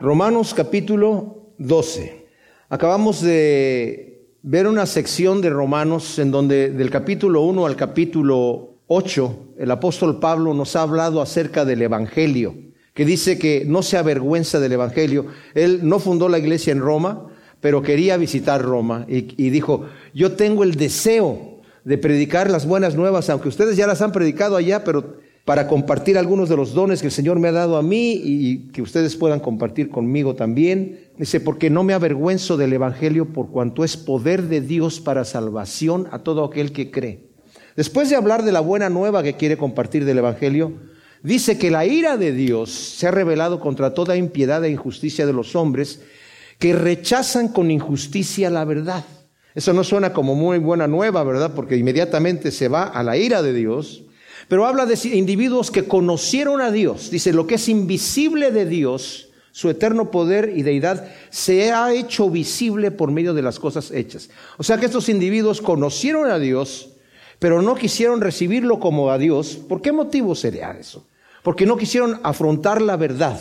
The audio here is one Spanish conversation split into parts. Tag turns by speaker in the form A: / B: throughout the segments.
A: Romanos capítulo 12. Acabamos de ver una sección de Romanos en donde del capítulo 1 al capítulo 8 el apóstol Pablo nos ha hablado acerca del Evangelio, que dice que no se avergüenza del Evangelio. Él no fundó la iglesia en Roma, pero quería visitar Roma y, y dijo, yo tengo el deseo de predicar las buenas nuevas, aunque ustedes ya las han predicado allá, pero para compartir algunos de los dones que el Señor me ha dado a mí y que ustedes puedan compartir conmigo también. Dice, porque no me avergüenzo del Evangelio por cuanto es poder de Dios para salvación a todo aquel que cree. Después de hablar de la buena nueva que quiere compartir del Evangelio, dice que la ira de Dios se ha revelado contra toda impiedad e injusticia de los hombres que rechazan con injusticia la verdad. Eso no suena como muy buena nueva, ¿verdad? Porque inmediatamente se va a la ira de Dios pero habla de individuos que conocieron a Dios. Dice, lo que es invisible de Dios, su eterno poder y deidad, se ha hecho visible por medio de las cosas hechas. O sea que estos individuos conocieron a Dios, pero no quisieron recibirlo como a Dios. ¿Por qué motivo sería eso? Porque no quisieron afrontar la verdad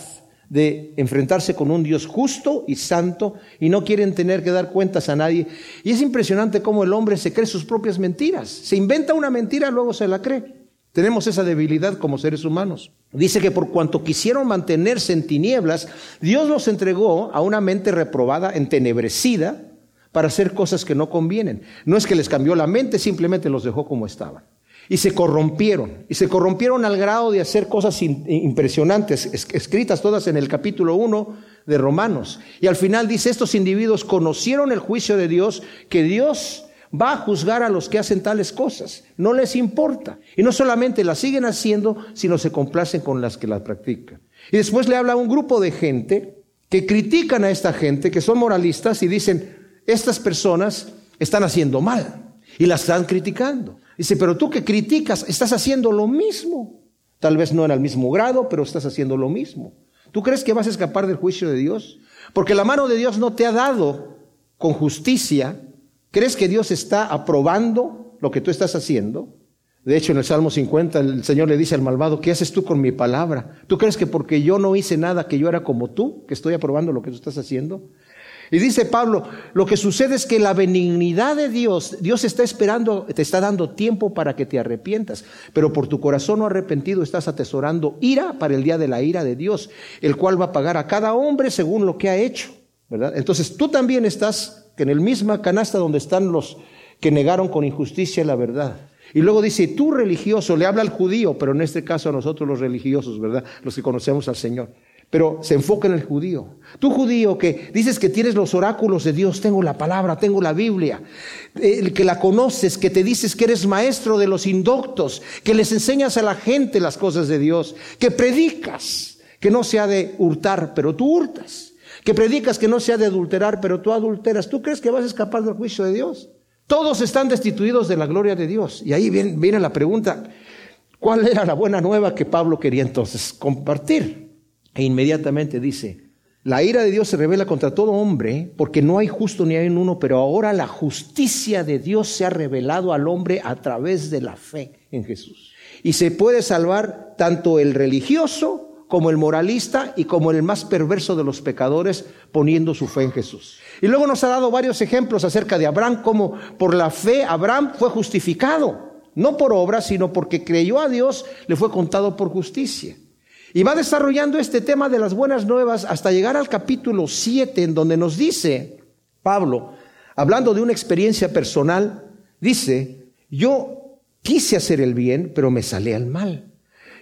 A: de enfrentarse con un Dios justo y santo y no quieren tener que dar cuentas a nadie. Y es impresionante cómo el hombre se cree sus propias mentiras. Se inventa una mentira, luego se la cree. Tenemos esa debilidad como seres humanos. Dice que por cuanto quisieron mantenerse en tinieblas, Dios los entregó a una mente reprobada, entenebrecida, para hacer cosas que no convienen. No es que les cambió la mente, simplemente los dejó como estaban. Y se corrompieron, y se corrompieron al grado de hacer cosas impresionantes, escritas todas en el capítulo 1 de Romanos. Y al final dice, estos individuos conocieron el juicio de Dios, que Dios va a juzgar a los que hacen tales cosas. No les importa. Y no solamente las siguen haciendo, sino se complacen con las que las practican. Y después le habla a un grupo de gente que critican a esta gente, que son moralistas y dicen, estas personas están haciendo mal. Y las están criticando. Dice, pero tú que criticas, estás haciendo lo mismo. Tal vez no en el mismo grado, pero estás haciendo lo mismo. ¿Tú crees que vas a escapar del juicio de Dios? Porque la mano de Dios no te ha dado con justicia ¿Crees que Dios está aprobando lo que tú estás haciendo? De hecho, en el Salmo 50 el Señor le dice al malvado, ¿qué haces tú con mi palabra? ¿Tú crees que porque yo no hice nada, que yo era como tú, que estoy aprobando lo que tú estás haciendo? Y dice Pablo, lo que sucede es que la benignidad de Dios, Dios está esperando, te está dando tiempo para que te arrepientas, pero por tu corazón no arrepentido estás atesorando ira para el día de la ira de Dios, el cual va a pagar a cada hombre según lo que ha hecho, ¿verdad? Entonces tú también estás en el misma canasta donde están los que negaron con injusticia la verdad. Y luego dice, tú religioso, le habla al judío, pero en este caso a nosotros los religiosos, ¿verdad? Los que conocemos al Señor. Pero se enfoca en el judío. Tú judío que dices que tienes los oráculos de Dios, tengo la palabra, tengo la Biblia, el que la conoces, que te dices que eres maestro de los indoctos, que les enseñas a la gente las cosas de Dios, que predicas, que no se ha de hurtar, pero tú hurtas que predicas que no se ha de adulterar, pero tú adulteras, ¿tú crees que vas a escapar del juicio de Dios? Todos están destituidos de la gloria de Dios. Y ahí viene, viene la pregunta, ¿cuál era la buena nueva que Pablo quería entonces compartir? E inmediatamente dice, la ira de Dios se revela contra todo hombre, porque no hay justo ni hay uno, pero ahora la justicia de Dios se ha revelado al hombre a través de la fe en Jesús. Y se puede salvar tanto el religioso como el moralista y como el más perverso de los pecadores poniendo su fe en Jesús. Y luego nos ha dado varios ejemplos acerca de Abraham, como por la fe Abraham fue justificado, no por obra, sino porque creyó a Dios, le fue contado por justicia. Y va desarrollando este tema de las buenas nuevas hasta llegar al capítulo 7, en donde nos dice Pablo, hablando de una experiencia personal, dice, yo quise hacer el bien, pero me sale al mal.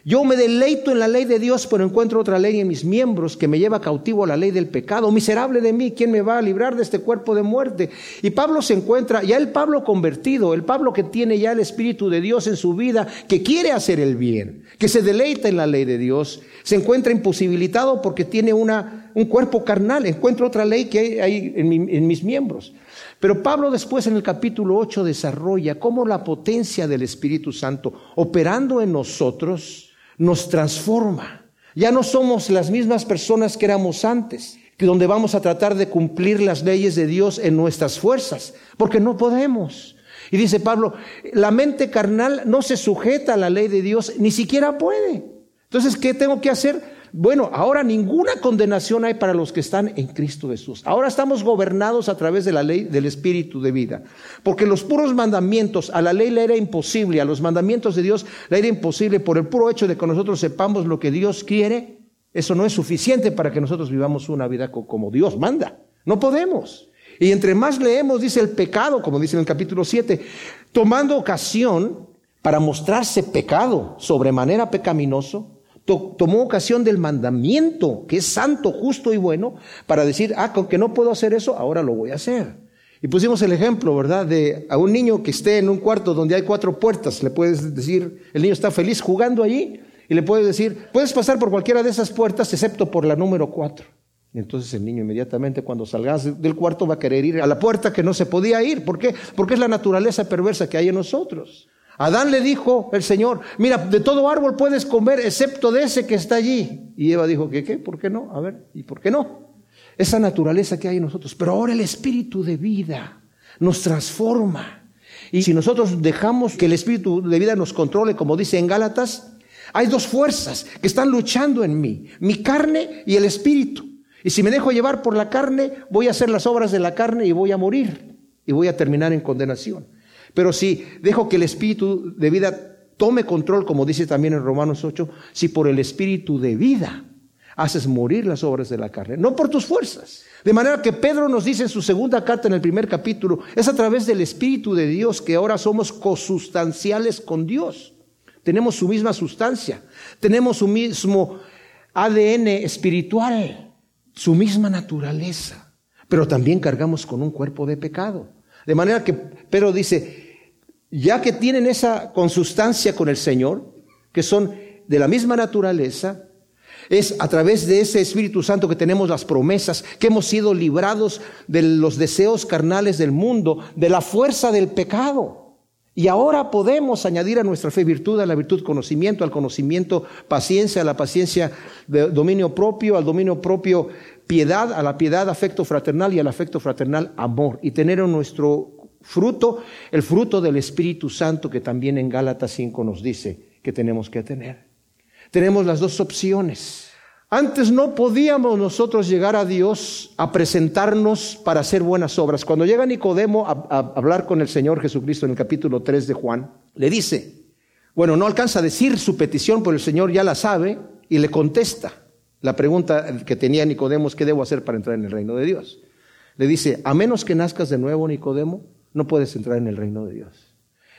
A: Yo me deleito en la ley de Dios, pero encuentro otra ley en mis miembros que me lleva cautivo a la ley del pecado. Miserable de mí, ¿quién me va a librar de este cuerpo de muerte? Y Pablo se encuentra, ya el Pablo convertido, el Pablo que tiene ya el Espíritu de Dios en su vida, que quiere hacer el bien, que se deleita en la ley de Dios, se encuentra imposibilitado porque tiene una, un cuerpo carnal, encuentro otra ley que hay en, en mis miembros. Pero Pablo después en el capítulo 8 desarrolla cómo la potencia del Espíritu Santo operando en nosotros, nos transforma. Ya no somos las mismas personas que éramos antes, donde vamos a tratar de cumplir las leyes de Dios en nuestras fuerzas, porque no podemos. Y dice Pablo, la mente carnal no se sujeta a la ley de Dios, ni siquiera puede. Entonces, ¿qué tengo que hacer? Bueno, ahora ninguna condenación hay para los que están en Cristo Jesús. Ahora estamos gobernados a través de la ley del Espíritu de vida. Porque los puros mandamientos, a la ley le era imposible, a los mandamientos de Dios le era imposible por el puro hecho de que nosotros sepamos lo que Dios quiere. Eso no es suficiente para que nosotros vivamos una vida como Dios manda. No podemos. Y entre más leemos, dice el pecado, como dice en el capítulo 7, tomando ocasión para mostrarse pecado, sobremanera pecaminoso, tomó ocasión del mandamiento, que es santo, justo y bueno, para decir, ah, con que no puedo hacer eso, ahora lo voy a hacer. Y pusimos el ejemplo, ¿verdad? De a un niño que esté en un cuarto donde hay cuatro puertas, le puedes decir, el niño está feliz jugando allí, y le puedes decir, puedes pasar por cualquiera de esas puertas excepto por la número cuatro. Y entonces el niño inmediatamente cuando salgas del cuarto va a querer ir a la puerta que no se podía ir. ¿Por qué? Porque es la naturaleza perversa que hay en nosotros. Adán le dijo el Señor, mira, de todo árbol puedes comer excepto de ese que está allí. Y Eva dijo, ¿qué qué? ¿Por qué no? A ver, ¿y por qué no? Esa naturaleza que hay en nosotros. Pero ahora el espíritu de vida nos transforma. Y si nosotros dejamos que el espíritu de vida nos controle, como dice en Gálatas, hay dos fuerzas que están luchando en mí, mi carne y el espíritu. Y si me dejo llevar por la carne, voy a hacer las obras de la carne y voy a morir y voy a terminar en condenación. Pero si dejo que el espíritu de vida tome control, como dice también en Romanos 8, si por el espíritu de vida haces morir las obras de la carne, no por tus fuerzas. De manera que Pedro nos dice en su segunda carta en el primer capítulo, es a través del espíritu de Dios que ahora somos cosustanciales con Dios. Tenemos su misma sustancia, tenemos su mismo ADN espiritual su misma naturaleza, pero también cargamos con un cuerpo de pecado. De manera que Pedro dice, ya que tienen esa consustancia con el Señor, que son de la misma naturaleza, es a través de ese Espíritu Santo que tenemos las promesas, que hemos sido librados de los deseos carnales del mundo, de la fuerza del pecado. Y ahora podemos añadir a nuestra fe virtud, a la virtud conocimiento, al conocimiento paciencia, a la paciencia dominio propio, al dominio propio piedad, a la piedad afecto fraternal y al afecto fraternal amor. Y tener en nuestro fruto el fruto del Espíritu Santo que también en Gálatas 5 nos dice que tenemos que tener. Tenemos las dos opciones. Antes no podíamos nosotros llegar a Dios a presentarnos para hacer buenas obras. Cuando llega Nicodemo a, hablar con el Señor Jesucristo en el capítulo 3 de Juan, le dice, bueno, no alcanza a decir su petición, pero el Señor ya la sabe y le contesta la pregunta que tenía Nicodemo es, ¿qué debo hacer para entrar en el reino de Dios? Le dice, a menos que nazcas de nuevo, Nicodemo, no puedes entrar en el reino de Dios.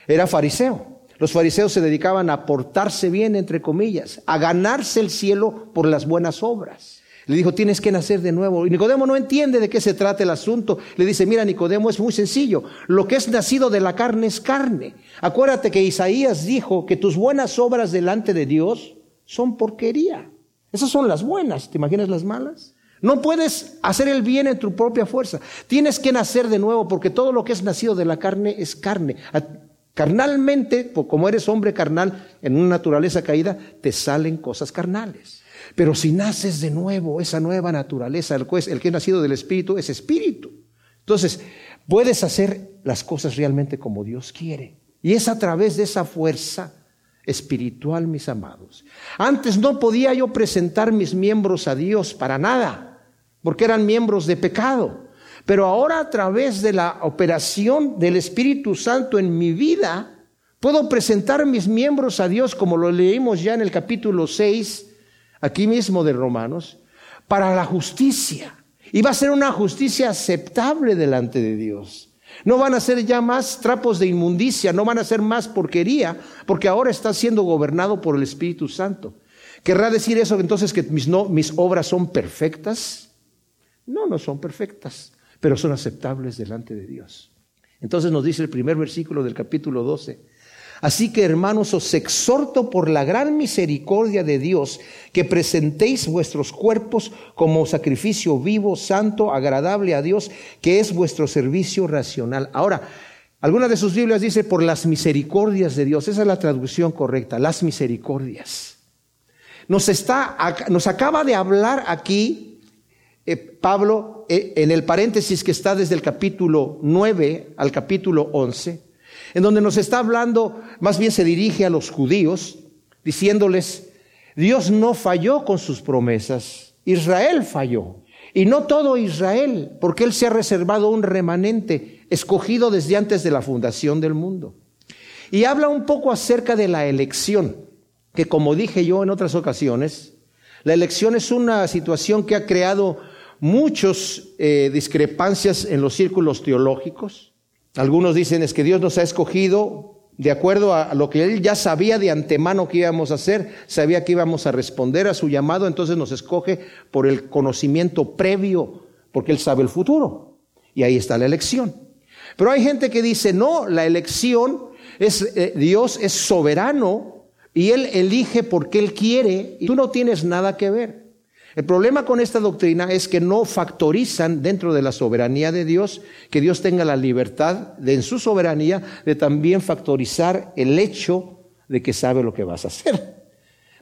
A: Era fariseo. Los fariseos se dedicaban a portarse bien, entre comillas, a ganarse el cielo por las buenas obras. Le dijo, tienes que nacer de nuevo. Y Nicodemo no entiende de qué se trata el asunto. Le dice, mira, Nicodemo, es muy sencillo. Lo que es nacido de la carne es carne. Acuérdate que Isaías dijo que tus buenas obras delante de Dios son porquería. Esas son las buenas. ¿Te imaginas las malas? No puedes hacer el bien en tu propia fuerza. Tienes que nacer de nuevo porque todo lo que es nacido de la carne es carne. Carnalmente, como eres hombre carnal en una naturaleza caída, te salen cosas carnales. Pero si naces de nuevo, esa nueva naturaleza, el, el que es nacido del Espíritu es Espíritu. Entonces, puedes hacer las cosas realmente como Dios quiere. Y es a través de esa fuerza espiritual, mis amados. Antes no podía yo presentar mis miembros a Dios para nada, porque eran miembros de pecado. Pero ahora a través de la operación del Espíritu Santo en mi vida, puedo presentar mis miembros a Dios, como lo leímos ya en el capítulo 6, aquí mismo de Romanos, para la justicia. Y va a ser una justicia aceptable delante de Dios. No van a ser ya más trapos de inmundicia, no van a ser más porquería, porque ahora está siendo gobernado por el Espíritu Santo. ¿Querrá decir eso entonces que mis, mis obras son perfectas? No, no son perfectas pero son aceptables delante de Dios. Entonces nos dice el primer versículo del capítulo 12. Así que hermanos, os exhorto por la gran misericordia de Dios que presentéis vuestros cuerpos como sacrificio vivo, santo, agradable a Dios, que es vuestro servicio racional. Ahora, alguna de sus Biblias dice por las misericordias de Dios. Esa es la traducción correcta, las misericordias. Nos, está, nos acaba de hablar aquí eh, Pablo, eh, en el paréntesis que está desde el capítulo 9 al capítulo 11, en donde nos está hablando, más bien se dirige a los judíos, diciéndoles, Dios no falló con sus promesas, Israel falló. Y no todo Israel, porque Él se ha reservado un remanente escogido desde antes de la fundación del mundo. Y habla un poco acerca de la elección, que como dije yo en otras ocasiones, la elección es una situación que ha creado muchas eh, discrepancias en los círculos teológicos. Algunos dicen es que Dios nos ha escogido de acuerdo a lo que Él ya sabía de antemano que íbamos a hacer, sabía que íbamos a responder a su llamado, entonces nos escoge por el conocimiento previo, porque Él sabe el futuro. Y ahí está la elección. Pero hay gente que dice, no, la elección es, eh, Dios es soberano y Él elige porque Él quiere y tú no tienes nada que ver. El problema con esta doctrina es que no factorizan dentro de la soberanía de Dios que Dios tenga la libertad de en su soberanía de también factorizar el hecho de que sabe lo que vas a hacer.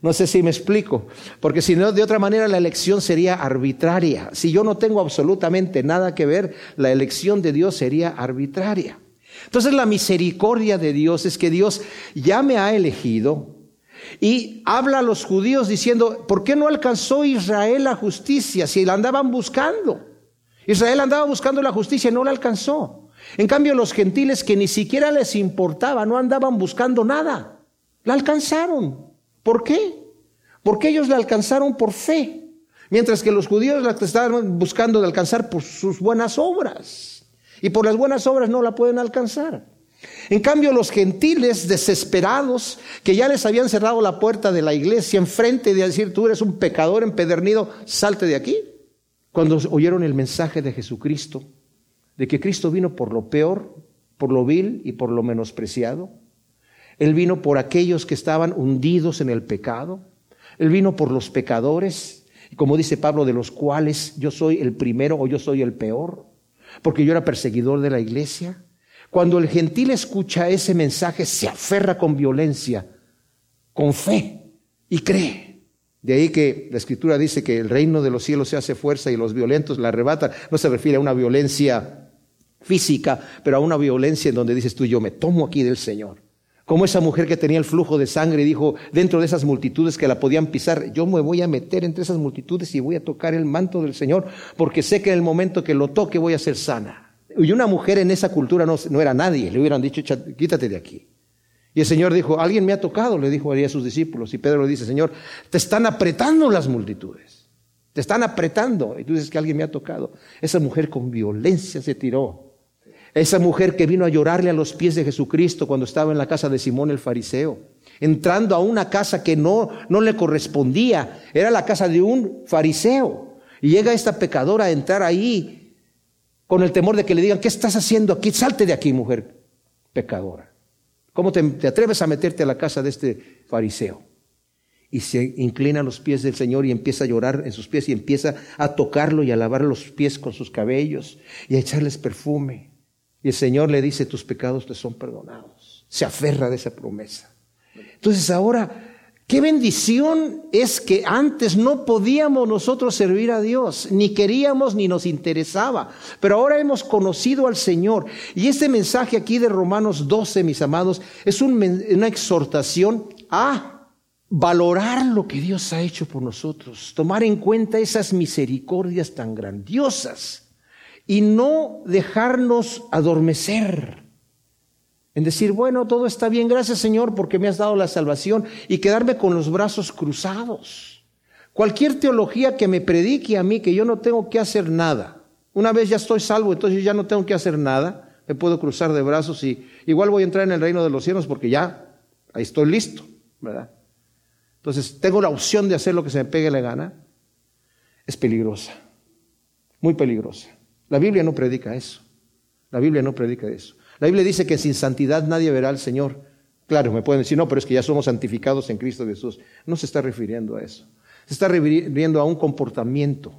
A: No sé si me explico, porque si no, de otra manera la elección sería arbitraria. Si yo no tengo absolutamente nada que ver, la elección de Dios sería arbitraria. Entonces la misericordia de Dios es que Dios ya me ha elegido, y habla a los judíos diciendo, ¿por qué no alcanzó Israel la justicia si la andaban buscando? Israel andaba buscando la justicia y no la alcanzó. En cambio, los gentiles que ni siquiera les importaba, no andaban buscando nada, la alcanzaron. ¿Por qué? Porque ellos la alcanzaron por fe, mientras que los judíos la estaban buscando de alcanzar por sus buenas obras. Y por las buenas obras no la pueden alcanzar. En cambio, los gentiles desesperados, que ya les habían cerrado la puerta de la iglesia enfrente de decir, tú eres un pecador empedernido, salte de aquí. Cuando oyeron el mensaje de Jesucristo, de que Cristo vino por lo peor, por lo vil y por lo menospreciado, Él vino por aquellos que estaban hundidos en el pecado, Él vino por los pecadores, como dice Pablo, de los cuales yo soy el primero o yo soy el peor, porque yo era perseguidor de la iglesia. Cuando el gentil escucha ese mensaje, se aferra con violencia, con fe y cree. De ahí que la escritura dice que el reino de los cielos se hace fuerza y los violentos la arrebatan. No se refiere a una violencia física, pero a una violencia en donde dices tú, yo me tomo aquí del Señor. Como esa mujer que tenía el flujo de sangre dijo, dentro de esas multitudes que la podían pisar, yo me voy a meter entre esas multitudes y voy a tocar el manto del Señor, porque sé que en el momento que lo toque voy a ser sana. Y una mujer en esa cultura no, era nadie, le hubieran dicho, quítate de aquí. Y el Señor dijo, alguien me ha tocado, le dijo a sus discípulos. Y Pedro le dice, Señor, te están apretando las multitudes, te están apretando. Y tú dices que alguien me ha tocado. Esa mujer con violencia se tiró. Esa mujer que vino a llorarle a los pies de Jesucristo cuando estaba en la casa de Simón el fariseo, entrando a una casa que no, no le correspondía, era la casa de un fariseo. Y llega esta pecadora a entrar ahí con el temor de que le digan, ¿qué estás haciendo aquí? Salte de aquí, mujer pecadora. ¿Cómo te, atreves a meterte a la casa de este fariseo? Y se inclina a los pies del Señor y empieza a llorar en sus pies y empieza a tocarlo y a lavar los pies con sus cabellos y a echarles perfume. Y el Señor le dice, tus pecados te son perdonados. Se aferra de esa promesa. Entonces ahora Qué bendición es que antes no podíamos nosotros servir a Dios, ni queríamos ni nos interesaba, pero ahora hemos conocido al Señor. Y este mensaje aquí de Romanos 12, mis amados, es una exhortación a valorar lo que Dios ha hecho por nosotros, tomar en cuenta esas misericordias tan grandiosas y no dejarnos adormecer en decir, bueno, todo está bien, gracias Señor porque me has dado la salvación y quedarme con los brazos cruzados. Cualquier teología que me predique a mí que yo no tengo que hacer nada. Una vez ya estoy salvo, entonces yo ya no tengo que hacer nada. Me puedo cruzar de brazos y igual voy a entrar en el reino de los cielos porque ya ahí estoy listo, ¿verdad? Entonces tengo la opción de hacer lo que se me pegue la gana. Es peligrosa, muy peligrosa. La Biblia no predica eso. La Biblia no predica eso. La Biblia dice que sin santidad nadie verá al Señor. Claro, me pueden decir, no, pero es que ya somos santificados en Cristo Jesús. No se está refiriendo a eso. Se está refiriendo a un comportamiento.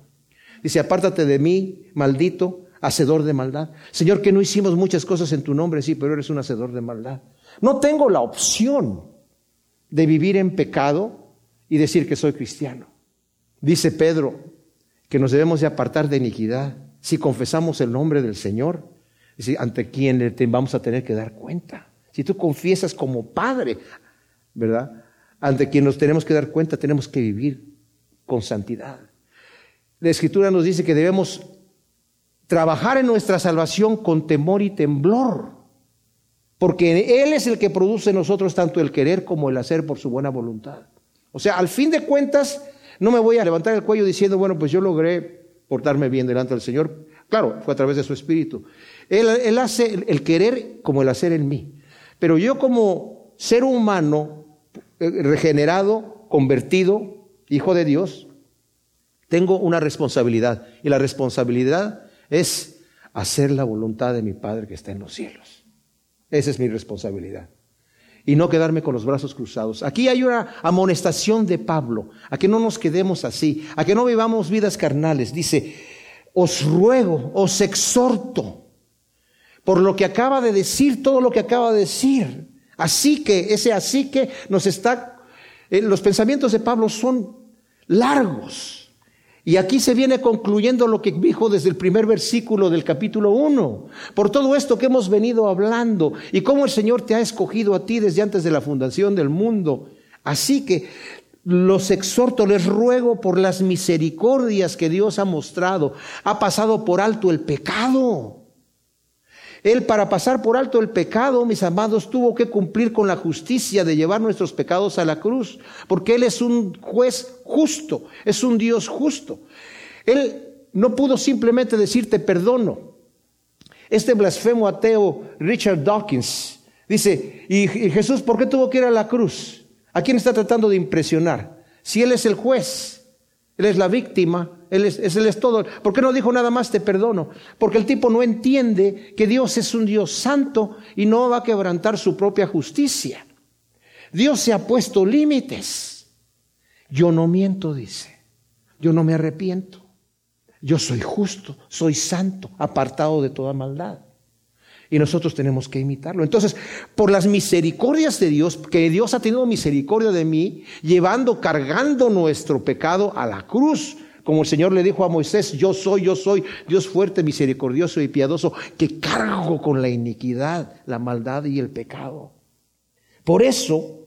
A: Dice, apártate de mí, maldito, hacedor de maldad. Señor, que no hicimos muchas cosas en tu nombre, sí, pero eres un hacedor de maldad. No tengo la opción de vivir en pecado y decir que soy cristiano. Dice Pedro que nos debemos de apartar de iniquidad si confesamos el nombre del Señor ante quién le vamos a tener que dar cuenta. Si tú confiesas como padre, ¿verdad? ante quien nos tenemos que dar cuenta, tenemos que vivir con santidad. La Escritura nos dice que debemos trabajar en nuestra salvación con temor y temblor, porque Él es el que produce en nosotros tanto el querer como el hacer por su buena voluntad. O sea, al fin de cuentas, no me voy a levantar el cuello diciendo, bueno, pues yo logré portarme bien delante del Señor. Claro, fue a través de su Espíritu. Él, hace el querer como el hacer en mí. Pero yo como ser humano eh, regenerado, convertido, hijo de Dios, tengo una responsabilidad. Y la responsabilidad es hacer la voluntad de mi Padre que está en los cielos. Esa es mi responsabilidad. Y no quedarme con los brazos cruzados. Aquí hay una amonestación de Pablo, a que no nos quedemos así, a que no vivamos vidas carnales. Dice, os ruego, os exhorto, por lo que acaba de decir, todo lo que acaba de decir. Así que, ese así que nos está, eh, los pensamientos de Pablo son largos. Y aquí se viene concluyendo lo que dijo desde el primer versículo del capítulo 1. Por todo esto que hemos venido hablando y cómo el Señor te ha escogido a ti desde antes de la fundación del mundo. Así que los exhorto, les ruego por las misericordias que Dios ha mostrado. Ha pasado por alto el pecado él para pasar por alto el pecado, mis amados, tuvo que cumplir con la justicia de llevar nuestros pecados a la cruz, porque Él es un juez justo, es un Dios justo. Él no pudo simplemente decirte perdono. Este blasfemo ateo Richard Dawkins dice, ¿y, Jesús por qué tuvo que ir a la cruz? ¿A quién está tratando de impresionar? Si Él es el juez, Él es la víctima, él es, él es todo. ¿Por qué no dijo nada más te perdono? Porque el tipo no entiende que Dios es un Dios santo y no va a quebrantar su propia justicia. Dios se ha puesto límites. Yo no miento, dice. Yo no me arrepiento. Yo soy justo, soy santo, apartado de toda maldad. Y nosotros tenemos que imitarlo. Entonces, por las misericordias de Dios, que Dios ha tenido misericordia de mí, llevando, cargando nuestro pecado a la cruz, como el Señor le dijo a Moisés, yo soy, yo soy Dios fuerte, misericordioso y piadoso, que cargo con la iniquidad, la maldad y el pecado. Por eso,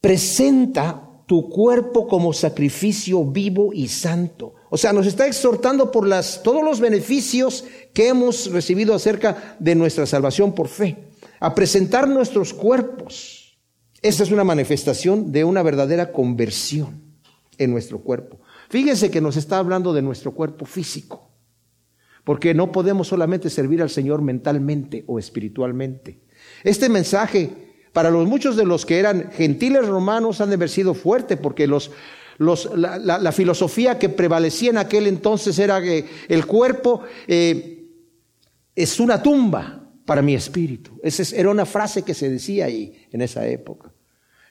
A: presenta tu cuerpo como sacrificio vivo y santo. O sea, nos está exhortando por las, todos los beneficios que hemos recibido acerca de nuestra salvación por fe, a presentar nuestros cuerpos. Esta es una manifestación de una verdadera conversión en nuestro cuerpo. Fíjense que nos está hablando de nuestro cuerpo físico, porque no podemos solamente servir al Señor mentalmente o espiritualmente. Este mensaje, para los muchos de los que eran gentiles romanos, han de haber sido fuerte, porque los, la, filosofía que prevalecía en aquel entonces era que el cuerpo eh, es una tumba para mi espíritu. Esa era una frase que se decía ahí en esa época.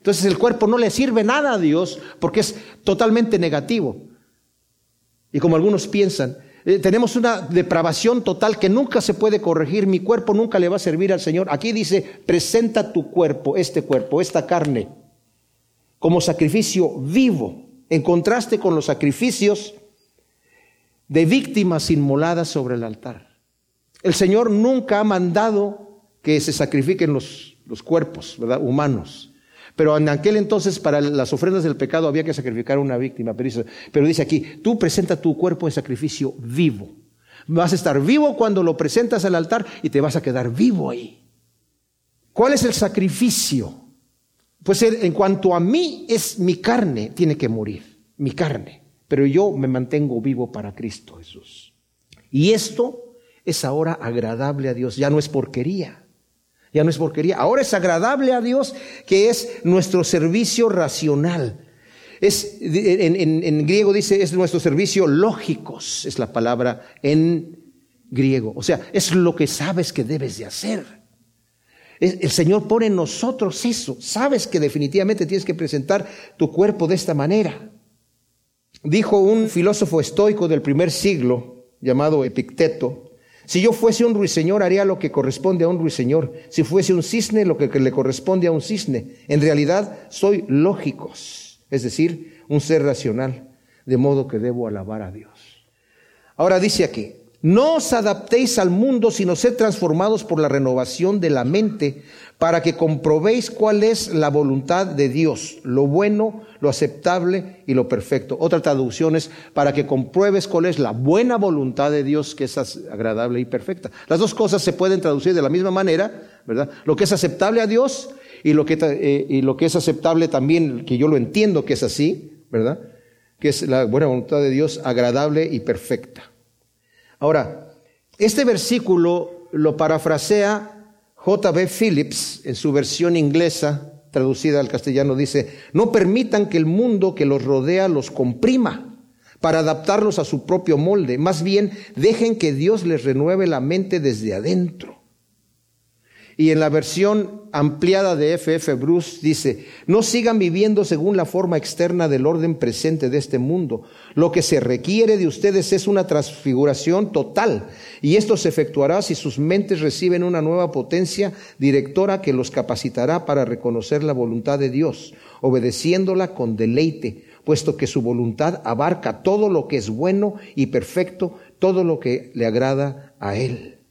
A: Entonces el cuerpo no le sirve nada a Dios porque es totalmente negativo. Y como algunos piensan, eh, tenemos una depravación total que nunca se puede corregir, mi cuerpo nunca le va a servir al Señor. Aquí dice, presenta tu cuerpo, este cuerpo, esta carne, como sacrificio vivo, en contraste con los sacrificios de víctimas inmoladas sobre el altar. El Señor nunca ha mandado que se sacrifiquen los, los cuerpos ¿verdad? humanos. Pero en aquel entonces para las ofrendas del pecado había que sacrificar una víctima. Pero dice, pero dice aquí, tú presenta tu cuerpo en sacrificio vivo. Vas a estar vivo cuando lo presentas al altar y te vas a quedar vivo ahí. ¿Cuál es el sacrificio? Pues en cuanto a mí es mi carne, tiene que morir, mi carne. Pero yo me mantengo vivo para Cristo Jesús. Y esto es ahora agradable a Dios, ya no es porquería ya no es porquería. Ahora es agradable a Dios que es nuestro servicio racional. Es, en, griego dice, es nuestro servicio lógicos, es la palabra en griego. O sea, es lo que sabes que debes de hacer. El Señor pone en nosotros eso. Sabes que definitivamente tienes que presentar tu cuerpo de esta manera. Dijo un filósofo estoico del primer siglo, llamado Epicteto, si yo fuese un ruiseñor, haría lo que corresponde a un ruiseñor. Si fuese un cisne, lo que le corresponde a un cisne. En realidad, soy lógicos, es decir, un ser racional, de modo que debo alabar a Dios. Ahora dice aquí, No os adaptéis al mundo, sino sed transformados por la renovación de la mente, para que comprobéis cuál es la voluntad de Dios, lo bueno, lo aceptable y lo perfecto. Otra traducción es para que compruebes cuál es la buena voluntad de Dios, que es agradable y perfecta. Las dos cosas se pueden traducir de la misma manera, ¿verdad? Lo que es aceptable a Dios y lo que, eh, y lo que es aceptable también, que yo lo entiendo que es así, ¿verdad? Que es la buena voluntad de Dios, agradable y perfecta. Ahora, este versículo lo parafrasea J.B. Phillips en su versión inglesa, traducida al castellano, dice, no permitan que el mundo que los rodea los comprima para adaptarlos a su propio molde, más bien dejen que Dios les renueve la mente desde adentro. Y en la versión ampliada de F.F. Bruce dice, no sigan viviendo según la forma externa del orden presente de este mundo. Lo que se requiere de ustedes es una transfiguración total. Y esto se efectuará si sus mentes reciben una nueva potencia directora que los capacitará para reconocer la voluntad de Dios, obedeciéndola con deleite, puesto que su voluntad abarca todo lo que es bueno y perfecto, todo lo que le agrada a Él.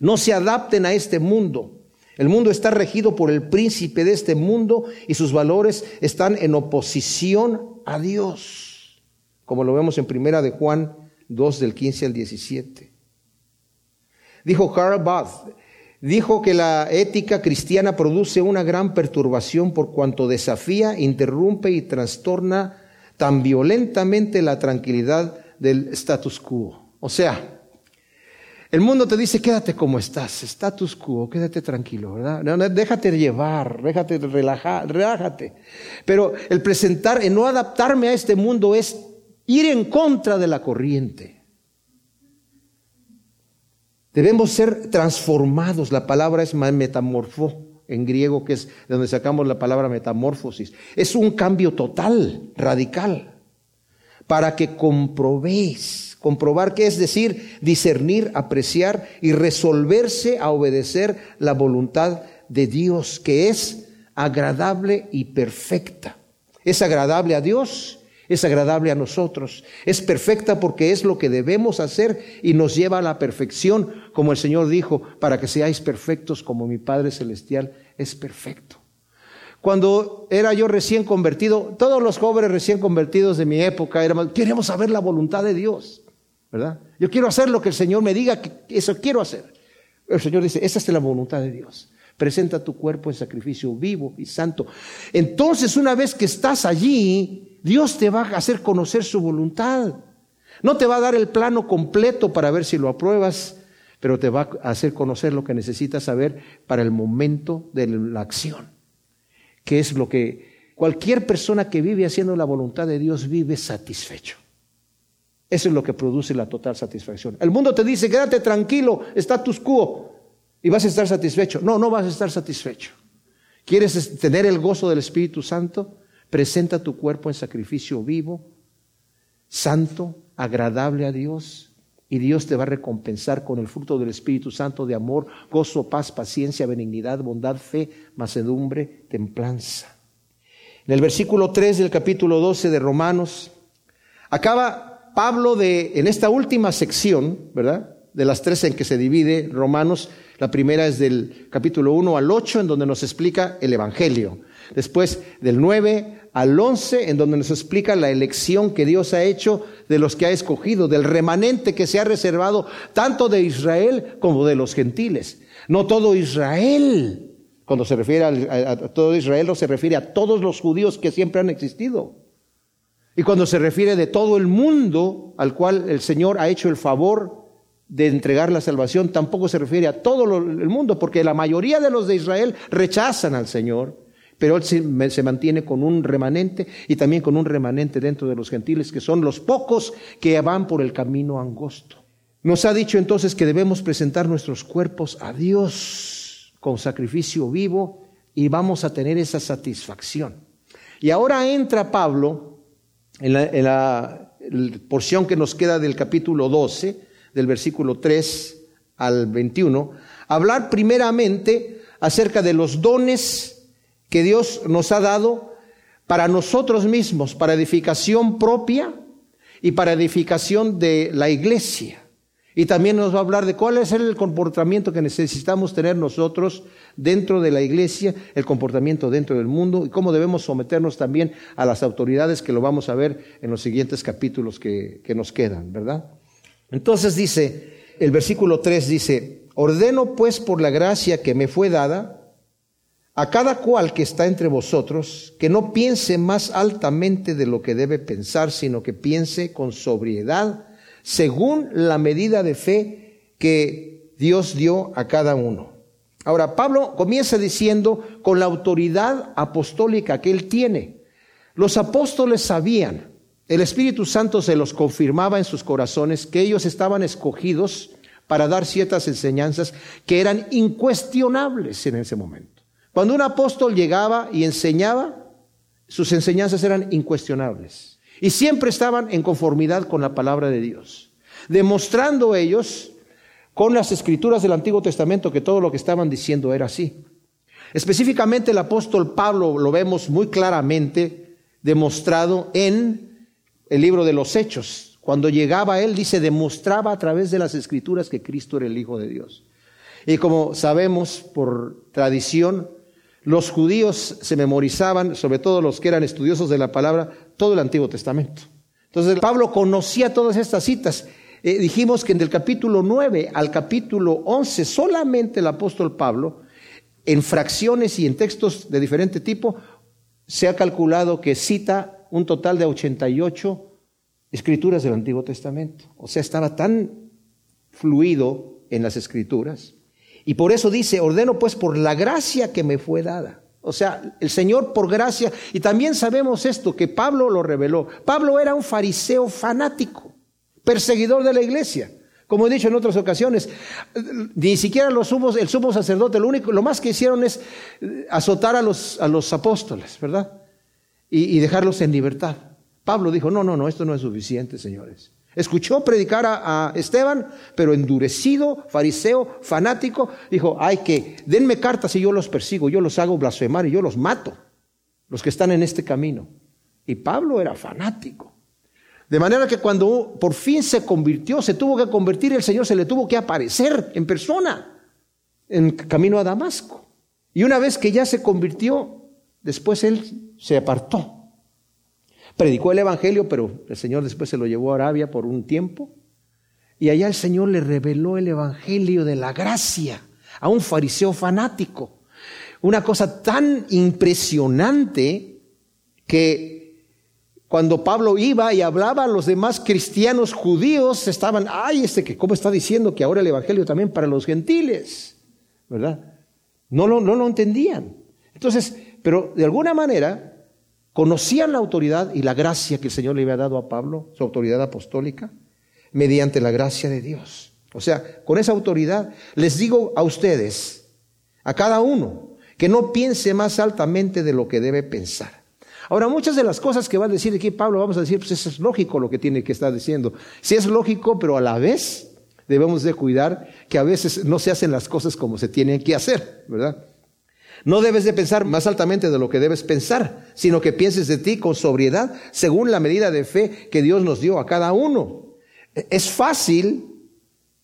A: No se adapten a este mundo. El mundo está regido por el príncipe de este mundo y sus valores están en oposición a Dios, como lo vemos en primera de Juan 2 del 15 al 17. Dijo Karl Barth, dijo que la ética cristiana produce una gran perturbación por cuanto desafía, interrumpe y trastorna tan violentamente la tranquilidad del status quo. O sea, el mundo te dice, quédate como estás, status quo, quédate tranquilo, ¿verdad? déjate llevar, déjate relajar, relájate. Pero el presentar, el no adaptarme a este mundo es ir en contra de la corriente. Debemos ser transformados. La palabra es metamorfo en griego, que es de donde sacamos la palabra metamorfosis. Es un cambio total, radical, para que comprobéis Comprobar qué es decir, discernir, apreciar y resolverse a obedecer la voluntad de Dios, que es agradable y perfecta. Es agradable a Dios, es agradable a nosotros, es perfecta porque es lo que debemos hacer y nos lleva a la perfección, como el Señor dijo, para que seáis perfectos como mi Padre Celestial es perfecto. Cuando era yo recién convertido, todos los jóvenes recién convertidos de mi época éramos, queremos saber la voluntad de Dios. ¿verdad? Yo quiero hacer lo que el Señor me diga que eso quiero hacer. El Señor dice, esa es la voluntad de Dios. Presenta tu cuerpo en sacrificio vivo y santo. Entonces, una vez que estás allí, Dios te va a hacer conocer su voluntad. No te va a dar el plano completo para ver si lo apruebas, pero te va a hacer conocer lo que necesitas saber para el momento de la acción, que es lo que cualquier persona que vive haciendo la voluntad de Dios vive satisfecho. Eso es lo que produce la total satisfacción. El mundo te dice, quédate tranquilo, status quo, y vas a estar satisfecho. No, no vas a estar satisfecho. ¿Quieres tener el gozo del Espíritu Santo? Presenta tu cuerpo en sacrificio vivo, santo, agradable a Dios, y Dios te va a recompensar con el fruto del Espíritu Santo de amor, gozo, paz, paciencia, benignidad, bondad, fe, macedumbre, templanza. En el versículo 3 del capítulo 12 de Romanos, acaba Pablo de, en esta última sección, ¿verdad? De las tres en que se divide Romanos, la primera es del capítulo 1 al 8, en donde nos explica el Evangelio. Después del 9 al 11, en donde nos explica la elección que Dios ha hecho de los que ha escogido, del remanente que se ha reservado tanto de Israel como de los gentiles. No todo Israel, cuando se refiere a, todo Israel, no se refiere a todos los judíos que siempre han existido. Y cuando se refiere de todo el mundo al cual el Señor ha hecho el favor de entregar la salvación, tampoco se refiere a todo el mundo, porque la mayoría de los de Israel rechazan al Señor, pero Él se, mantiene con un remanente y también con un remanente dentro de los gentiles, que son los pocos que van por el camino angosto. Nos ha dicho entonces que debemos presentar nuestros cuerpos a Dios con sacrificio vivo y vamos a tener esa satisfacción. Y ahora entra Pablo en la, porción que nos queda del capítulo 12, del versículo 3 al 21, hablar primeramente acerca de los dones que Dios nos ha dado para nosotros mismos, para edificación propia y para edificación de la iglesia. Y también nos va a hablar de cuál es el comportamiento que necesitamos tener nosotros dentro de la iglesia, el comportamiento dentro del mundo y cómo debemos someternos también a las autoridades que lo vamos a ver en los siguientes capítulos que, nos quedan, ¿verdad? Entonces dice, el versículo 3 dice, ordeno pues por la gracia que me fue dada a cada cual que está entre vosotros, que no piense más altamente de lo que debe pensar, sino que piense con sobriedad según la medida de fe que Dios dio a cada uno. Ahora, Pablo comienza diciendo con la autoridad apostólica que él tiene. Los apóstoles sabían, el Espíritu Santo se los confirmaba en sus corazones, que ellos estaban escogidos para dar ciertas enseñanzas que eran incuestionables en ese momento. Cuando un apóstol llegaba y enseñaba, sus enseñanzas eran incuestionables. Y siempre estaban en conformidad con la palabra de Dios, demostrando ellos con las escrituras del Antiguo Testamento que todo lo que estaban diciendo era así. Específicamente el apóstol Pablo lo vemos muy claramente demostrado en el libro de los Hechos. Cuando llegaba él, dice, demostraba a través de las escrituras que Cristo era el Hijo de Dios. Y como sabemos por tradición, los judíos se memorizaban, sobre todo los que eran estudiosos de la palabra, todo el Antiguo Testamento. Entonces Pablo conocía todas estas citas. Eh, dijimos que en el capítulo 9 al capítulo 11 solamente el apóstol Pablo, en fracciones y en textos de diferente tipo, se ha calculado que cita un total de 88 escrituras del Antiguo Testamento. O sea, estaba tan fluido en las escrituras y por eso dice, ordeno pues por la gracia que me fue dada. O sea, el Señor por gracia. Y también sabemos esto, que Pablo lo reveló. Pablo era un fariseo fanático, perseguidor de la iglesia. Como he dicho en otras ocasiones, ni siquiera los sumos, el sumo sacerdote, lo único, lo más que hicieron es eh, azotar a los, a los apóstoles, ¿verdad? Y, y dejarlos en libertad. Pablo dijo, no, no, no, esto no es suficiente, señores. Escuchó predicar a, Esteban, pero endurecido, fariseo, fanático, dijo, hay que, denme cartas y yo los persigo, yo los hago blasfemar y yo los mato, los que están en este camino. Y Pablo era fanático. De manera que cuando por fin se convirtió, se tuvo que convertir, el Señor se le tuvo que aparecer en persona, en camino a Damasco. Y una vez que ya se convirtió, después él se apartó Predicó el Evangelio, pero el Señor después se lo llevó a Arabia por un tiempo. Y allá el Señor le reveló el Evangelio de la gracia a un fariseo fanático. Una cosa tan impresionante que cuando Pablo iba y hablaba a los demás cristianos judíos, estaban, ay, este que, ¿cómo está diciendo que ahora el Evangelio también para los gentiles? ¿Verdad? No lo, no lo entendían. Entonces, pero de alguna manera, conocían la autoridad y la gracia que el Señor le había dado a Pablo, su autoridad apostólica, mediante la gracia de Dios. O sea, con esa autoridad les digo a ustedes, a cada uno, que no piense más altamente de lo que debe pensar. Ahora, muchas de las cosas que va a decir aquí Pablo, vamos a decir, pues eso es lógico lo que tiene que estar diciendo. Sí es lógico, pero a la vez debemos de cuidar que a veces no se hacen las cosas como se tienen que hacer, ¿verdad? No debes de pensar más altamente de lo que debes pensar, sino que pienses de ti con sobriedad según la medida de fe que Dios nos dio a cada uno. Es fácil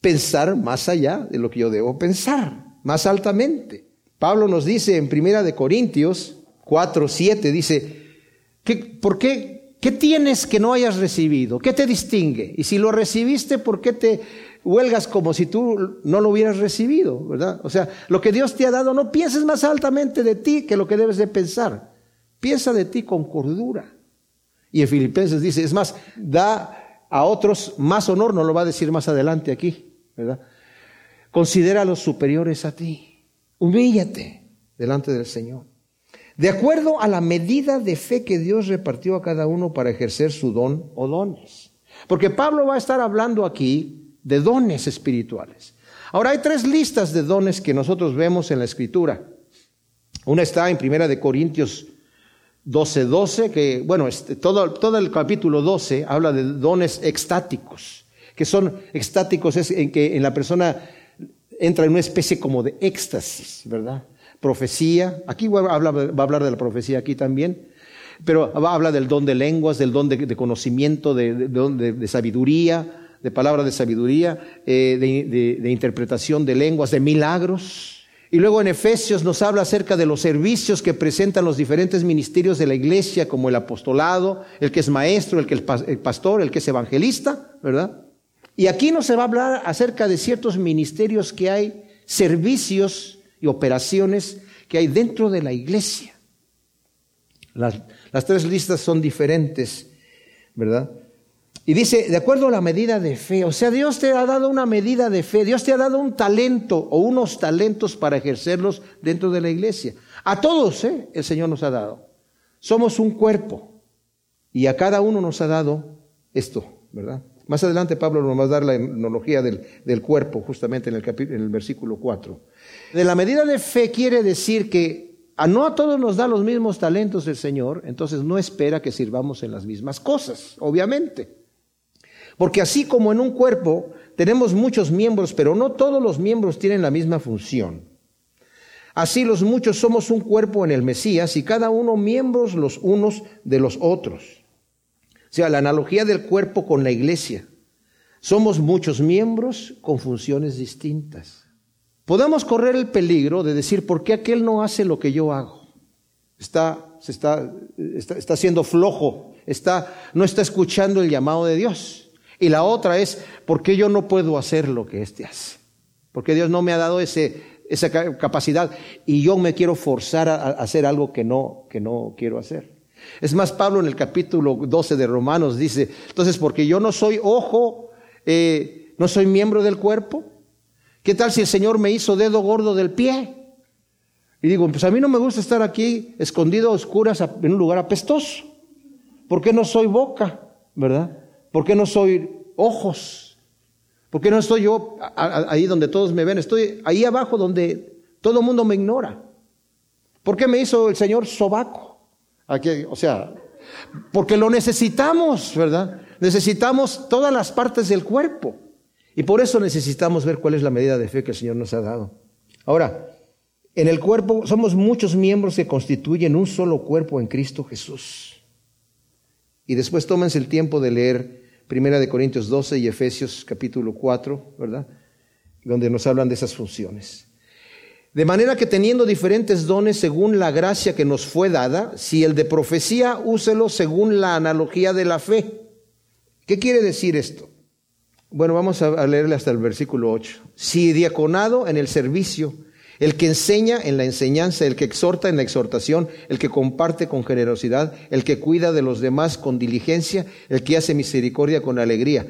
A: pensar más allá de lo que yo debo pensar, más altamente. Pablo nos dice en Primera de Corintios 4, 7, dice, ¿por qué, qué tienes que no hayas recibido? ¿Qué te distingue? Y si lo recibiste, ¿por qué te huelgas como si tú no lo hubieras recibido, ¿verdad? O sea, lo que Dios te ha dado, no pienses más altamente de ti que lo que debes de pensar. Piensa de ti con cordura. Y en Filipenses dice, es más, da a otros más honor, no lo va a decir más adelante aquí, ¿verdad? Considera a los superiores a ti. Humíllate delante del Señor. De acuerdo a la medida de fe que Dios repartió a cada uno para ejercer su don o dones. Porque Pablo va a estar hablando aquí de dones espirituales. Ahora hay tres listas de dones que nosotros vemos en la escritura. Una está en Primera de Corintios 12, 12, que, bueno, este, todo, todo el capítulo 12 habla de dones extáticos, que son extáticos es en que en la persona entra en una especie como de éxtasis, ¿verdad? Profecía, aquí va a hablar, de la profecía aquí también, pero va a hablar del don de lenguas, del don de, conocimiento, de, de, de sabiduría, de palabra de sabiduría, eh, de, interpretación de lenguas, de milagros. Y luego en Efesios nos habla acerca de los servicios que presentan los diferentes ministerios de la iglesia, como el apostolado, el que es maestro, el que es pastor, el que es evangelista, ¿verdad? Y aquí no se va a hablar acerca de ciertos ministerios que hay, servicios y operaciones que hay dentro de la iglesia. Las tres listas son diferentes, ¿verdad? Y dice, de acuerdo a la medida de fe, o sea, Dios te ha dado una medida de fe, Dios te ha dado un talento o unos talentos para ejercerlos dentro de la iglesia. A todos, ¿eh? El Señor nos ha dado. Somos un cuerpo y a cada uno nos ha dado esto, ¿verdad? Más adelante Pablo nos va a dar la enología del, cuerpo, justamente en el, en el versículo 4. De la medida de fe quiere decir que a no a todos nos da los mismos talentos el Señor, entonces no espera que sirvamos en las mismas cosas, obviamente. Porque así como en un cuerpo tenemos muchos miembros, pero no todos los miembros tienen la misma función. Así los muchos somos un cuerpo en el Mesías y cada uno miembros los unos de los otros. O sea, la analogía del cuerpo con la iglesia. Somos muchos miembros con funciones distintas. Podemos correr el peligro de decir, ¿por qué aquel no hace lo que yo hago? Está, se está, está, está siendo flojo, está, no está escuchando el llamado de Dios. Y la otra es, ¿por qué yo no puedo hacer lo que éste hace? Porque Dios no me ha dado ese, esa capacidad y yo me quiero forzar a, hacer algo que no, que no quiero hacer. Es más, Pablo en el capítulo 12 de Romanos dice, entonces, porque yo no soy ojo, eh, no soy miembro del cuerpo, ¿qué tal si el Señor me hizo dedo gordo del pie? Y digo, pues a mí no me gusta estar aquí escondido a oscuras en un lugar apestoso. ¿Por qué no soy boca? ¿Verdad? ¿Por qué no soy ojos? ¿Por qué no estoy yo ahí donde todos me ven? Estoy ahí abajo donde todo el mundo me ignora. ¿Por qué me hizo el Señor sobaco? Aquí, o sea, porque lo necesitamos, ¿verdad? Necesitamos todas las partes del cuerpo. Y por eso necesitamos ver cuál es la medida de fe que el Señor nos ha dado. Ahora, en el cuerpo somos muchos miembros que constituyen un solo cuerpo en Cristo Jesús. Y después tómense el tiempo de leer Primera de Corintios 12 y Efesios capítulo 4, ¿verdad? Donde nos hablan de esas funciones. De manera que teniendo diferentes dones según la gracia que nos fue dada, si el de profecía, úselo según la analogía de la fe. ¿Qué quiere decir esto? Bueno, vamos a leerle hasta el versículo 8. Si diaconado en el servicio, el que enseña en la enseñanza, el que exhorta en la exhortación, el que comparte con generosidad, el que cuida de los demás con diligencia, el que hace misericordia con alegría.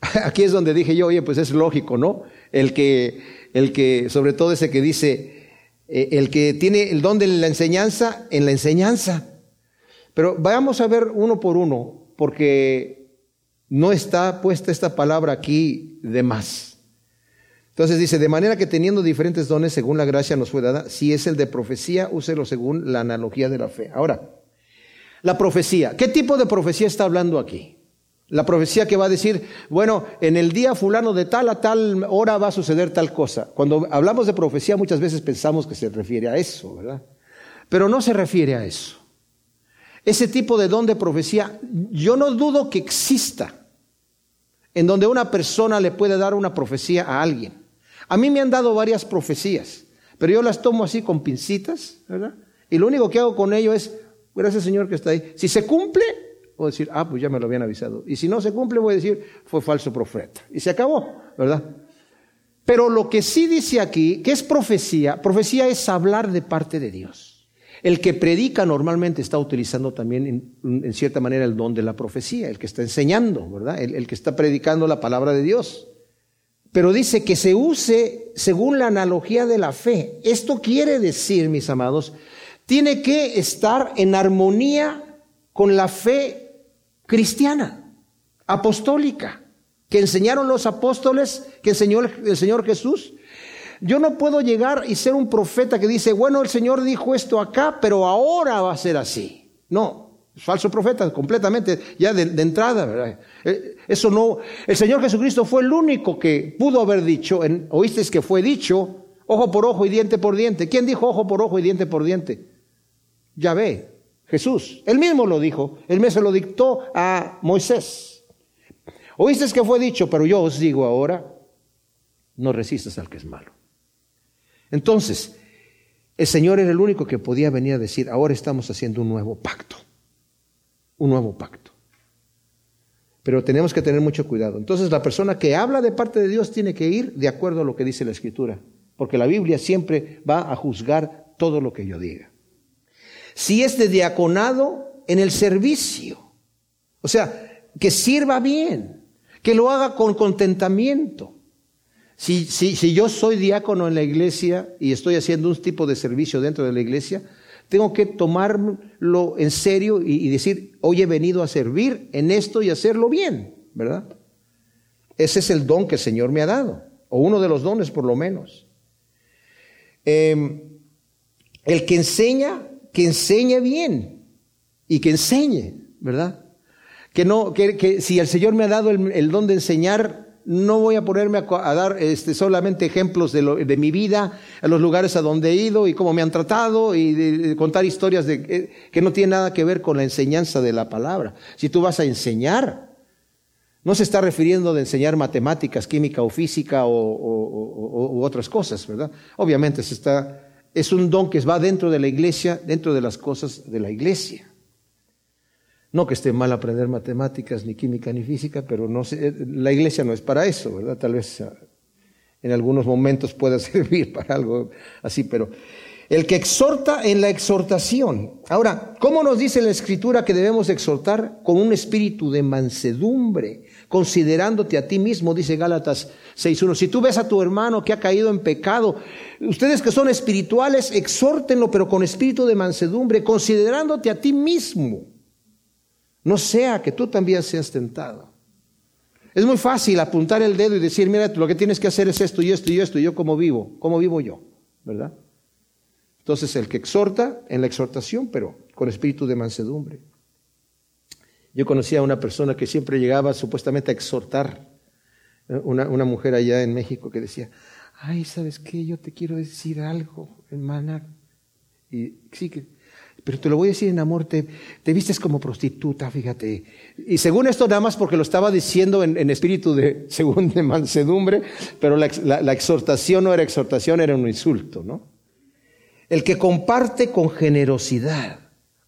A: Aquí es donde dije yo, oye, pues es lógico, ¿no? El que, el que, sobre todo ese que dice, eh, el que tiene el don de la enseñanza, en la enseñanza. Pero vayamos a ver uno por uno, porque no está puesta esta palabra aquí de más. Entonces dice, de manera que teniendo diferentes dones según la gracia nos fue dada, si es el de profecía, úselo según la analogía de la fe. Ahora, la profecía. ¿Qué tipo de profecía está hablando aquí? La profecía que va a decir, bueno, en el día fulano de tal a tal hora va a suceder tal cosa. Cuando hablamos de profecía muchas veces pensamos que se refiere a eso, ¿verdad? Pero no se refiere a eso. Ese tipo de don de profecía, yo no dudo que exista, en donde una persona le puede dar una profecía a alguien. A mí me han dado varias profecías, pero yo las tomo así con pincitas, ¿verdad? Y lo único que hago con ello es, gracias Señor que está ahí. Si se cumple, voy a decir, ah, pues ya me lo habían avisado. Y si no se cumple, voy a decir, fue falso profeta. Y se acabó, ¿verdad? Pero lo que sí dice aquí, que es profecía, profecía es hablar de parte de Dios. El que predica normalmente está utilizando también en, cierta manera el don de la profecía, el que está enseñando, ¿verdad? el que está predicando la palabra de Dios pero dice que se use según la analogía de la fe. Esto quiere decir, mis amados, tiene que estar en armonía con la fe cristiana, apostólica, que enseñaron los apóstoles, que enseñó el Señor Jesús. Yo no puedo llegar y ser un profeta que dice, bueno, el Señor dijo esto acá, pero ahora va a ser así. No, falso profeta completamente, ya de, entrada, ¿verdad? Eh, eso no, el Señor Jesucristo fue el único que pudo haber dicho, en, oísteis que fue dicho, ojo por ojo y diente por diente. ¿Quién dijo ojo por ojo y diente por diente? Ya ve, Jesús. Él mismo lo dijo, él mismo lo dictó a Moisés. Oíste que fue dicho, pero yo os digo ahora, no resistas al que es malo. Entonces, el Señor era el único que podía venir a decir, ahora estamos haciendo un nuevo pacto, un nuevo pacto. Pero tenemos que tener mucho cuidado. Entonces, la persona que habla de parte de Dios tiene que ir de acuerdo a lo que dice la Escritura, porque la Biblia siempre va a juzgar todo lo que yo diga. Si es de diaconado en el servicio, o sea, que sirva bien, que lo haga con contentamiento. Si, si, yo soy diácono en la iglesia y estoy haciendo un tipo de servicio dentro de la iglesia, tengo que tomarlo en serio y, decir, hoy he venido a servir en esto y hacerlo bien, ¿verdad? Ese es el don que el Señor me ha dado, o uno de los dones por lo menos. Em, el que enseña, que enseñe bien y que enseñe, ¿verdad? Que no, que, si el Señor me ha dado el, don de enseñar, no voy a ponerme a, dar este, solamente ejemplos de, lo, de, mi vida, a los lugares a donde he ido y cómo me han tratado y de, contar historias de, eh, que no tienen nada que ver con la enseñanza de la palabra. Si tú vas a enseñar, no se está refiriendo de enseñar matemáticas, química o física o, o otras cosas, ¿verdad? Obviamente se está es un don que va dentro de la iglesia, dentro de las cosas de la iglesia. No que esté mal aprender matemáticas, ni química, ni física, pero no sé, la iglesia no es para eso, ¿verdad? Tal vez ah, en algunos momentos pueda servir para algo así, pero el que exhorta en la exhortación. Ahora, ¿cómo nos dice la escritura que debemos exhortar? Con un espíritu de mansedumbre, considerándote a ti mismo, dice Gálatas 6.1. Si tú ves a tu hermano que ha caído en pecado, ustedes que son espirituales, exhórtenlo, pero con espíritu de mansedumbre, considerándote a ti mismo. No sea que tú también seas tentado. Es muy fácil apuntar el dedo y decir, mira, lo que tienes que hacer es esto y esto y esto, y yo cómo vivo, cómo vivo yo, ¿verdad? Entonces el que exhorta en la exhortación, pero con espíritu de mansedumbre. Yo conocía a una persona que siempre llegaba supuestamente a exhortar, una, una mujer allá en México que decía, ay, ¿sabes qué? Yo te quiero decir algo, hermana. Y sí, que, pero te lo voy a decir en amor, te, te, vistes como prostituta, fíjate. Y según esto, nada más porque lo estaba diciendo en, espíritu de, según de mansedumbre, pero la, exhortación no era exhortación, era un insulto, ¿no? el que comparte con generosidad.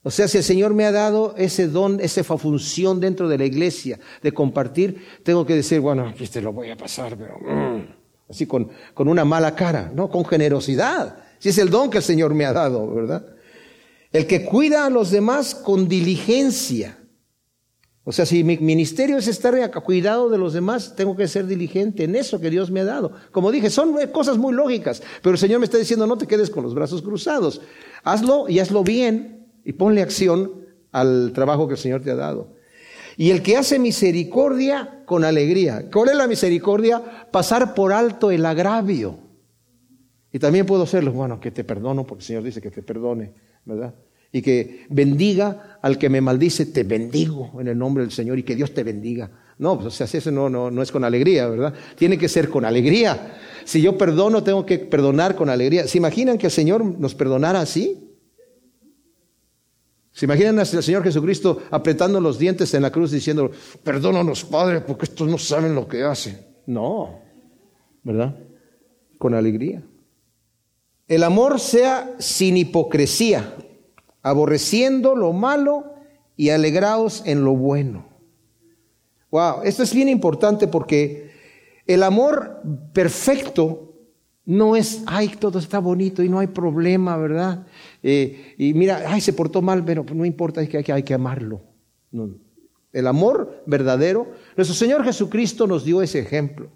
A: O sea, si el Señor me ha dado ese don, esa función dentro de la iglesia de compartir, tengo que decir, bueno, aquí te lo voy a pasar, pero mm", así con, con una mala cara, no, con generosidad. Si es el don que el Señor me ha dado, ¿verdad? El que cuida a los demás con diligencia. O sea, si mi ministerio es estar cuidado de los demás, tengo que ser diligente en eso que Dios me ha dado. Como dije, son cosas muy lógicas, pero el Señor me está diciendo, no te quedes con los brazos cruzados. Hazlo y hazlo bien y ponle acción al trabajo que el Señor te ha dado. Y el que hace misericordia con alegría. ¿Cuál es la misericordia? Pasar por alto el agravio. Y también puedo hacerlo, bueno, que te perdono, porque el Señor dice que te perdone, y que bendiga al que me maldice, te bendigo en el nombre del Señor y que Dios te bendiga. No, pues o sea, eso no, no, no es con alegría, ¿verdad? Tiene que ser con alegría. Si yo perdono, tengo que perdonar con alegría. ¿Se imaginan que el Señor nos perdonara así? ¿Se imaginan al Señor Jesucristo apretando los dientes en la cruz diciendo, perdónanos, Padre, porque estos no saben lo que hacen? No, ¿verdad? Con alegría. El amor sea sin hipocresía aborreciendo lo malo y alegraos en lo bueno. Wow, esto es bien importante porque el amor perfecto no es, ay, todo está bonito y no hay problema, ¿verdad? Eh, y mira, ay, se portó mal, pero no importa, hay que, hay que amarlo. El amor verdadero, nuestro Señor Jesucristo nos dio ese ejemplo.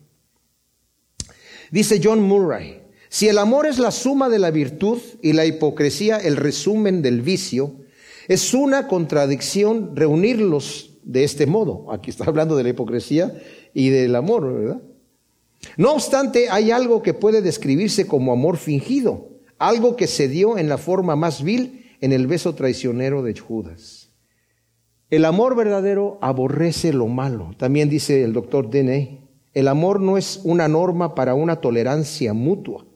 A: Dice John Murray, si el amor es la suma de la virtud y la hipocresía el resumen del vicio, es una contradicción reunirlos de este modo. Aquí está hablando de la hipocresía y del amor, ¿verdad? No obstante, hay algo que puede describirse como amor fingido, algo que se dio en la forma más vil en el beso traicionero de Judas. El amor verdadero aborrece lo malo. También dice el doctor Dene, el amor no es una norma para una tolerancia mutua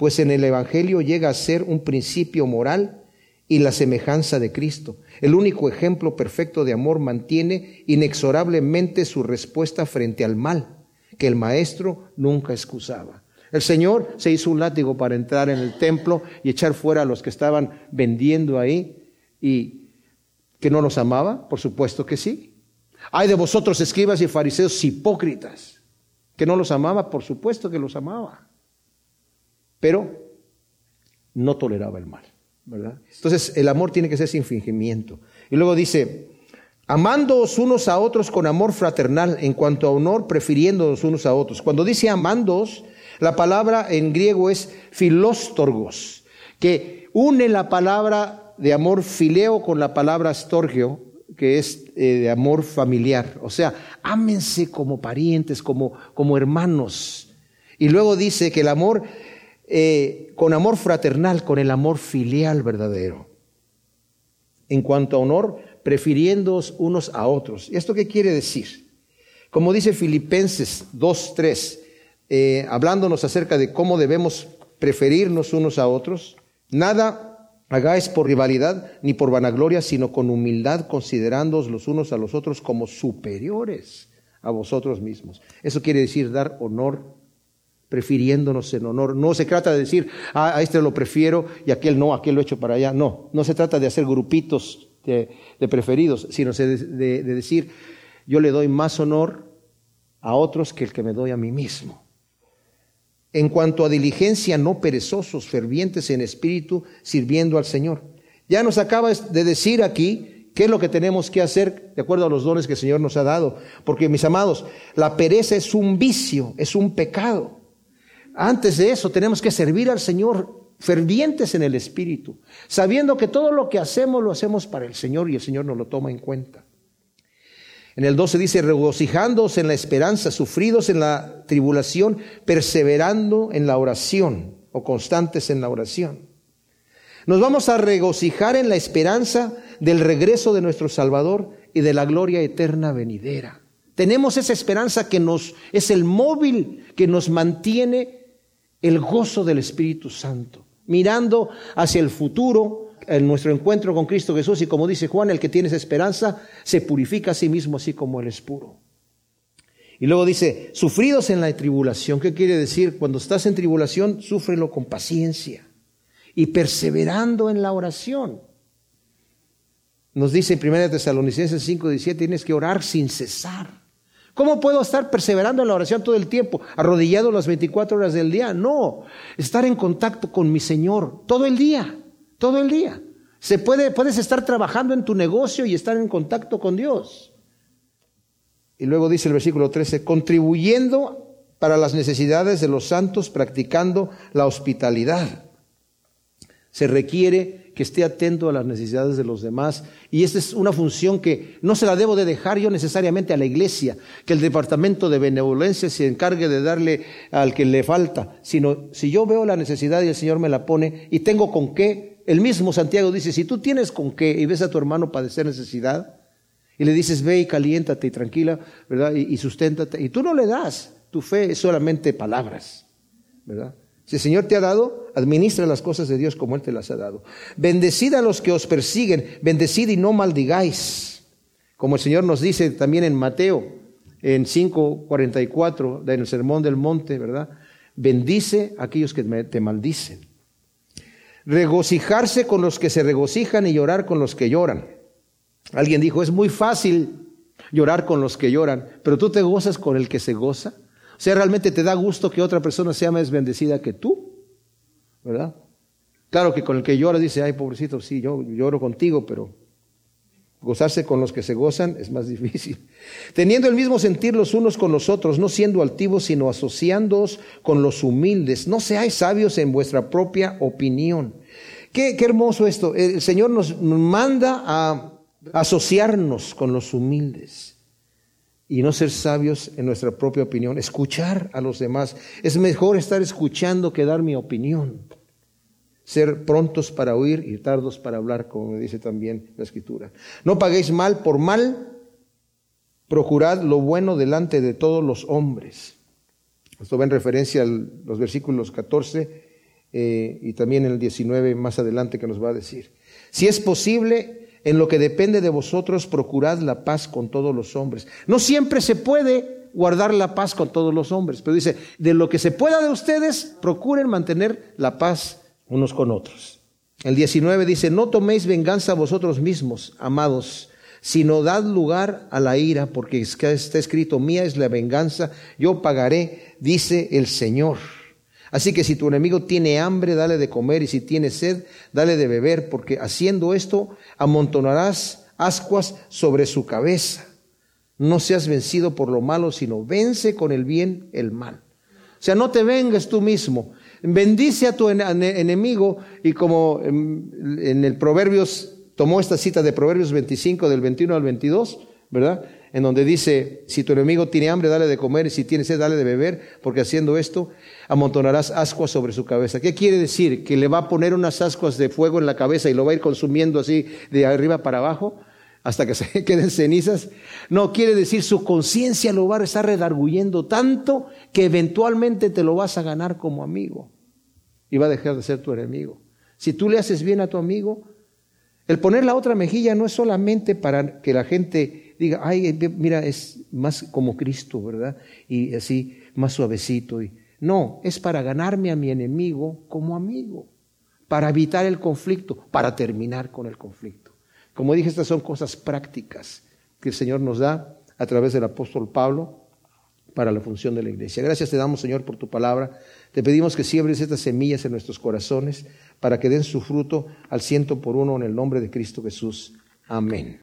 A: pues en el Evangelio llega a ser un principio moral y la semejanza de Cristo. El único ejemplo perfecto de amor mantiene inexorablemente su respuesta frente al mal, que el maestro nunca excusaba. El Señor se hizo un látigo para entrar en el templo y echar fuera a los que estaban vendiendo ahí y que no los amaba, por supuesto que sí. Hay de vosotros escribas y fariseos hipócritas, que no los amaba, por supuesto que los amaba, pero no toleraba el mal. Entonces el amor tiene que ser sin fingimiento. Y luego dice, amándoos unos a otros con amor fraternal, en cuanto a honor, prefiriéndoos unos a otros. Cuando dice amándoos, la palabra en griego es filóstorgos, que une la palabra de amor fileo con la palabra storgio, que es eh, de amor familiar. O sea, ámense como parientes, como, como hermanos. Y luego dice que el amor eh, con amor fraternal, con el amor filial verdadero. En cuanto a honor, prefiriéndoos unos a otros. ¿Y esto qué quiere decir? Como dice Filipenses 2.3, eh, hablándonos acerca de cómo debemos preferirnos unos a otros, nada hagáis por rivalidad ni por vanagloria, sino con humildad, considerándoos los unos a los otros como superiores a vosotros mismos. Eso quiere decir dar honor prefiriéndonos en honor. No se trata de decir, ah, a este lo prefiero y aquel no, aquel lo echo para allá. No, no se trata de hacer grupitos de, preferidos, sino de, de decir, yo le doy más honor a otros que el que me doy a mí mismo. En cuanto a diligencia, no perezosos, fervientes en espíritu, sirviendo al Señor. Ya nos acaba de decir aquí qué es lo que tenemos que hacer de acuerdo a los dones que el Señor nos ha dado. Porque, mis amados, la pereza es un vicio, es un pecado. Antes de eso tenemos que servir al Señor fervientes en el Espíritu, sabiendo que todo lo que hacemos lo hacemos para el Señor y el Señor nos lo toma en cuenta. En el 12 dice, regocijándoos en la esperanza, sufridos en la tribulación, perseverando en la oración o constantes en la oración. Nos vamos a regocijar en la esperanza del regreso de nuestro Salvador y de la gloria eterna venidera. Tenemos esa esperanza que nos es el móvil que nos mantiene el gozo del Espíritu Santo, mirando hacia el futuro, en nuestro encuentro con Cristo Jesús, y como dice Juan, el que tiene esperanza se purifica a sí mismo así como Él es puro. Y luego dice, sufridos en la tribulación, ¿qué quiere decir? Cuando estás en tribulación, súfrelo con paciencia y perseverando en la oración. Nos dice en 1 Tesalonicenses 5, 17, tienes que orar sin cesar. ¿Cómo puedo estar perseverando en la oración todo el tiempo, arrodillado las 24 horas del día? No, estar en contacto con mi Señor todo el día, todo el día. Se puede, puedes estar trabajando en tu negocio y estar en contacto con Dios. Y luego dice el versículo 13, contribuyendo para las necesidades de los santos, practicando la hospitalidad. Se requiere que esté atento a las necesidades de los demás. Y esta es una función que no se la debo de dejar yo necesariamente a la iglesia, que el departamento de benevolencia se encargue de darle al que le falta, sino si yo veo la necesidad y el Señor me la pone y tengo con qué, el mismo Santiago dice, si tú tienes con qué y ves a tu hermano padecer necesidad y le dices, ve y caliéntate y tranquila, ¿verdad? Y, y susténtate, y tú no le das, tu fe es solamente palabras, ¿verdad? Si el Señor te ha dado, administra las cosas de Dios como Él te las ha dado. Bendecid a los que os persiguen, bendecid y no maldigáis. Como el Señor nos dice también en Mateo, en 5.44, en el Sermón del Monte, ¿verdad? Bendice a aquellos que te maldicen. Regocijarse con los que se regocijan y llorar con los que lloran. Alguien dijo, es muy fácil llorar con los que lloran, pero tú te gozas con el que se goza. Sea, realmente te da gusto que otra persona sea más bendecida que tú, ¿verdad? Claro que con el que llora dice, ay, pobrecito, sí, yo lloro contigo, pero gozarse con los que se gozan es más difícil. Teniendo el mismo sentir los unos con los otros, no siendo altivos, sino asociándoos con los humildes. No seáis sabios en vuestra propia opinión. Qué, qué hermoso esto. El Señor nos manda a asociarnos con los humildes y no ser sabios en nuestra propia opinión, escuchar a los demás. Es mejor estar escuchando que dar mi opinión. Ser prontos para oír y tardos para hablar, como dice también la Escritura. No paguéis mal por mal, procurad lo bueno delante de todos los hombres. Esto va en referencia a los versículos 14 eh, y también el 19 más adelante que nos va a decir. Si es posible, en lo que depende de vosotros, procurad la paz con todos los hombres. No siempre se puede guardar la paz con todos los hombres, pero dice, de lo que se pueda de ustedes, procuren mantener la paz unos con otros. El 19 dice, no toméis venganza vosotros mismos, amados, sino dad lugar a la ira, porque está escrito, mía es la venganza, yo pagaré, dice el Señor. Así que si tu enemigo tiene hambre, dale de comer, y si tiene sed, dale de beber, porque haciendo esto amontonarás ascuas sobre su cabeza. No seas vencido por lo malo, sino vence con el bien el mal. O sea, no te vengas tú mismo. Bendice a tu enemigo y como en el Proverbios, tomó esta cita de Proverbios 25 del 21 al 22, ¿verdad? En donde dice, si tu enemigo tiene hambre, dale de comer, y si tiene sed, dale de beber, porque haciendo esto, amontonarás ascuas sobre su cabeza. ¿Qué quiere decir? ¿Que le va a poner unas ascuas de fuego en la cabeza y lo va a ir consumiendo así de arriba para abajo? hasta que se queden cenizas. No, quiere decir su conciencia lo va a estar redarguyendo tanto que eventualmente te lo vas a ganar como amigo y va a dejar de ser tu enemigo. Si tú le haces bien a tu amigo, el poner la otra mejilla no es solamente para que la gente diga, ay, mira, es más como Cristo, ¿verdad? Y así, más suavecito. Y, no, es para ganarme a mi enemigo como amigo, para evitar el conflicto, para terminar con el conflicto. Como dije, estas son cosas prácticas que el Señor nos da a través del apóstol Pablo para la función de la iglesia. Gracias te damos, Señor, por tu palabra. Te pedimos que siembres estas semillas en nuestros corazones para que den su fruto al ciento por uno en el nombre de Cristo Jesús. Amén.